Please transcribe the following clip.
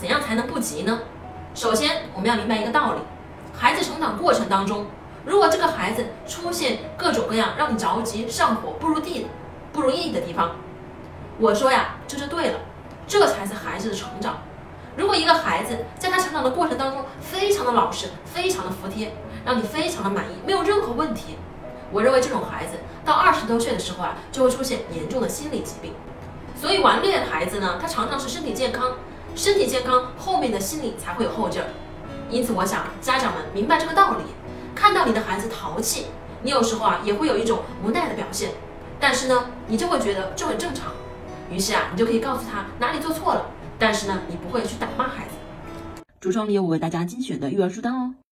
怎样才能不急呢？首先，我们要明白一个道理：孩子成长过程当中，如果这个孩子出现各种各样让你着急、上火、不如地、不如意的地方，我说呀，这就对了，这才是孩子的成长。如果一个孩子在他成长的过程当中非常的老实、非常的服帖，让你非常的满意，没有任何问题，我认为这种孩子到二十多岁的时候啊，就会出现严重的心理疾病。所以顽劣的孩子呢，他常常是身体健康，身体健康后面的心理才会有后劲儿。因此，我想家长们明白这个道理，看到你的孩子淘气，你有时候啊也会有一种无奈的表现，但是呢，你就会觉得这很正常。于是啊，你就可以告诉他哪里做错了，但是呢，你不会去打骂孩子。橱窗里有我为大家精选的育儿书单哦。